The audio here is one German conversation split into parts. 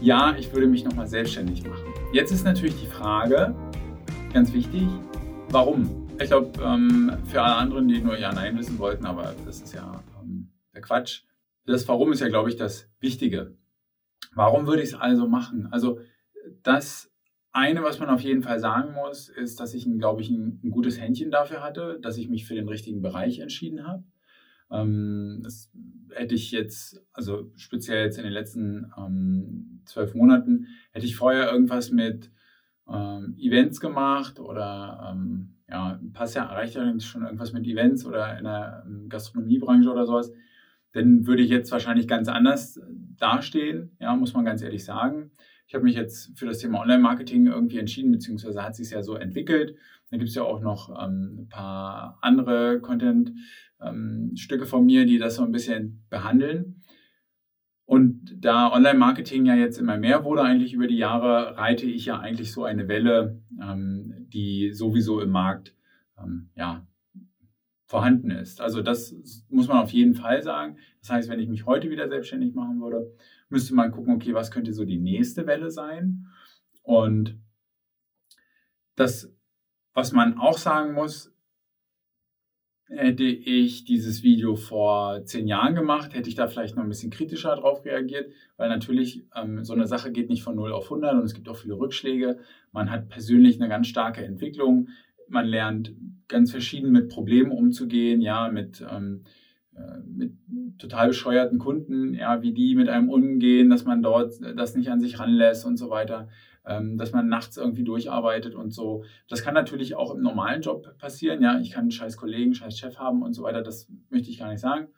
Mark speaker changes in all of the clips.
Speaker 1: ja, ich würde mich nochmal selbstständig machen. Jetzt ist natürlich die Frage, ganz wichtig, warum? Ich glaube, ähm, für alle anderen, die nur Ja, Nein wissen wollten, aber das ist ja ähm, der Quatsch. Das Warum ist ja, glaube ich, das Wichtige. Warum würde ich es also machen? Also das eine, was man auf jeden Fall sagen muss, ist, dass ich, glaube ich, ein, ein, gutes Händchen dafür hatte, dass ich mich für den richtigen Bereich entschieden habe. Ähm, das hätte ich jetzt, also speziell jetzt in den letzten ähm, zwölf Monaten, hätte ich vorher irgendwas mit ähm, Events gemacht oder ähm, ja, passt ja, reicht ja schon irgendwas mit Events oder in der ähm, Gastronomiebranche oder sowas, dann würde ich jetzt wahrscheinlich ganz anders dastehen, ja, muss man ganz ehrlich sagen. Ich habe mich jetzt für das Thema Online-Marketing irgendwie entschieden, beziehungsweise hat sich ja so entwickelt. Da gibt es ja auch noch ähm, ein paar andere Content-Stücke ähm, von mir, die das so ein bisschen behandeln. Und da Online-Marketing ja jetzt immer mehr wurde, eigentlich über die Jahre, reite ich ja eigentlich so eine Welle, ähm, die sowieso im Markt ähm, ja, vorhanden ist. Also das muss man auf jeden Fall sagen. Das heißt, wenn ich mich heute wieder selbstständig machen würde, müsste man gucken, okay, was könnte so die nächste Welle sein? Und das, was man auch sagen muss, hätte ich dieses Video vor zehn Jahren gemacht, hätte ich da vielleicht noch ein bisschen kritischer drauf reagiert, weil natürlich ähm, so eine Sache geht nicht von 0 auf 100 und es gibt auch viele Rückschläge. Man hat persönlich eine ganz starke Entwicklung. Man lernt ganz verschieden mit Problemen umzugehen, ja, mit ähm, äh, mit total bescheuerten Kunden, ja, wie die mit einem umgehen, dass man dort das nicht an sich ranlässt und so weiter, dass man nachts irgendwie durcharbeitet und so. Das kann natürlich auch im normalen Job passieren, ja, ich kann einen scheiß Kollegen, scheiß Chef haben und so weiter, das möchte ich gar nicht sagen.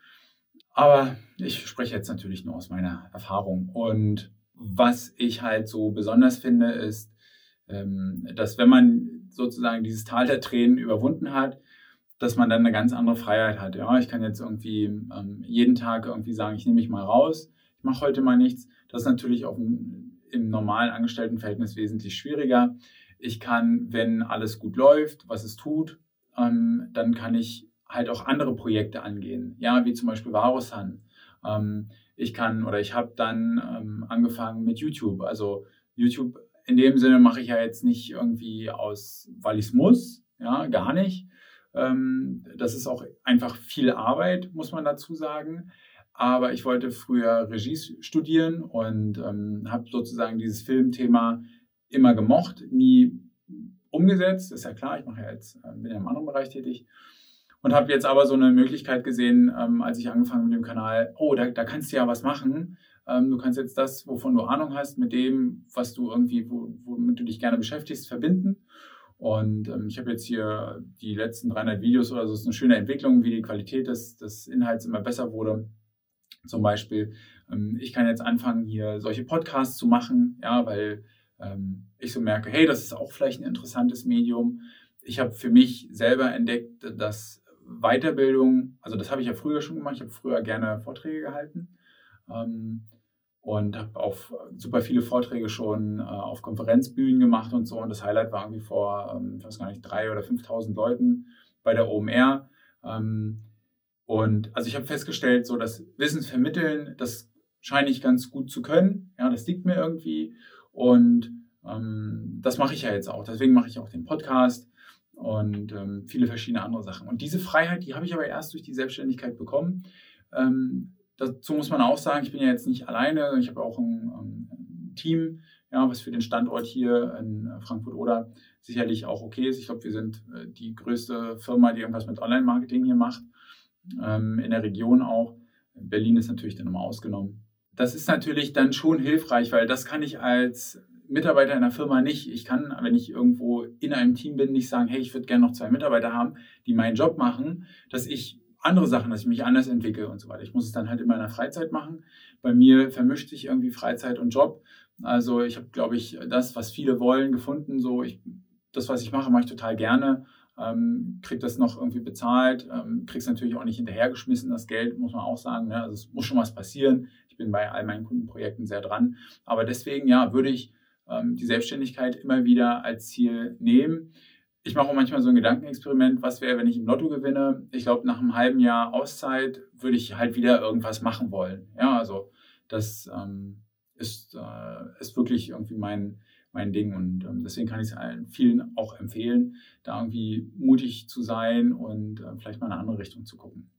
Speaker 1: Aber ich spreche jetzt natürlich nur aus meiner Erfahrung. Und was ich halt so besonders finde, ist, ähm, dass wenn man sozusagen dieses Tal der Tränen überwunden hat, dass man dann eine ganz andere Freiheit hat. Ja, ich kann jetzt irgendwie ähm, jeden Tag irgendwie sagen, ich nehme mich mal raus, ich mache heute mal nichts. Das ist natürlich auch im, im normalen Angestelltenverhältnis wesentlich schwieriger. Ich kann, wenn alles gut läuft, was es tut, ähm, dann kann ich halt auch andere Projekte angehen. Ja, wie zum Beispiel Varusan. Ähm, ich kann oder ich habe dann ähm, angefangen mit YouTube. Also YouTube in dem Sinne mache ich ja jetzt nicht irgendwie aus, weil ich es muss, ja, gar nicht, ähm, das ist auch einfach viel Arbeit, muss man dazu sagen. Aber ich wollte früher Regie studieren und ähm, habe sozusagen dieses Filmthema immer gemocht, nie umgesetzt. Ist ja klar, ich mache ja jetzt, äh, bin ja im anderen Bereich tätig. Und habe jetzt aber so eine Möglichkeit gesehen, ähm, als ich angefangen mit dem Kanal, oh, da, da kannst du ja was machen. Ähm, du kannst jetzt das, wovon du Ahnung hast, mit dem, was du irgendwie, womit du dich gerne beschäftigst, verbinden. Und ähm, ich habe jetzt hier die letzten 300 Videos oder so, es ist eine schöne Entwicklung, wie die Qualität des, des Inhalts immer besser wurde. Zum Beispiel, ähm, ich kann jetzt anfangen, hier solche Podcasts zu machen, ja, weil ähm, ich so merke, hey, das ist auch vielleicht ein interessantes Medium. Ich habe für mich selber entdeckt, dass Weiterbildung, also das habe ich ja früher schon gemacht, ich habe früher gerne Vorträge gehalten. Ähm, und habe auch super viele Vorträge schon äh, auf Konferenzbühnen gemacht und so. Und das Highlight war irgendwie vor, ähm, ich weiß gar nicht, drei oder 5.000 Leuten bei der OMR. Ähm, und also ich habe festgestellt, so das Wissensvermitteln, das scheine ich ganz gut zu können. Ja, das liegt mir irgendwie. Und ähm, das mache ich ja jetzt auch. Deswegen mache ich auch den Podcast und ähm, viele verschiedene andere Sachen. Und diese Freiheit, die habe ich aber erst durch die Selbstständigkeit bekommen. Ähm, Dazu muss man auch sagen, ich bin ja jetzt nicht alleine, ich habe auch ein, ein Team, ja, was für den Standort hier in Frankfurt oder sicherlich auch okay ist. Ich glaube, wir sind äh, die größte Firma, die irgendwas mit Online-Marketing hier macht, ähm, in der Region auch. Berlin ist natürlich dann immer ausgenommen. Das ist natürlich dann schon hilfreich, weil das kann ich als Mitarbeiter in der Firma nicht. Ich kann, wenn ich irgendwo in einem Team bin, nicht sagen, hey, ich würde gerne noch zwei Mitarbeiter haben, die meinen Job machen, dass ich andere Sachen, dass ich mich anders entwickle und so weiter. Ich muss es dann halt in meiner Freizeit machen. Bei mir vermischt sich irgendwie Freizeit und Job. Also ich habe, glaube ich, das, was viele wollen, gefunden. So, ich, das, was ich mache, mache ich total gerne. Ähm, krieg das noch irgendwie bezahlt, ähm, krieg's natürlich auch nicht hinterhergeschmissen, das Geld, muss man auch sagen. Ne? Also es muss schon was passieren. Ich bin bei all meinen Kundenprojekten sehr dran. Aber deswegen, ja, würde ich ähm, die Selbstständigkeit immer wieder als Ziel nehmen ich mache auch manchmal so ein Gedankenexperiment, was wäre, wenn ich im Lotto gewinne. Ich glaube, nach einem halben Jahr Auszeit würde ich halt wieder irgendwas machen wollen. Ja, also das ähm, ist, äh, ist wirklich irgendwie mein, mein Ding. Und ähm, deswegen kann ich es allen vielen auch empfehlen, da irgendwie mutig zu sein und äh, vielleicht mal in eine andere Richtung zu gucken.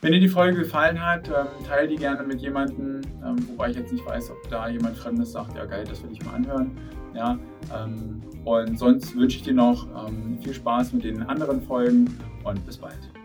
Speaker 1: Wenn dir die Folge gefallen hat, ähm, teile die gerne mit jemandem, ähm, wobei ich jetzt nicht weiß, ob da jemand Fremdes sagt, ja geil, das will ich mal anhören. Ja, ähm, und sonst wünsche ich dir noch ähm, viel Spaß mit den anderen Folgen und bis bald.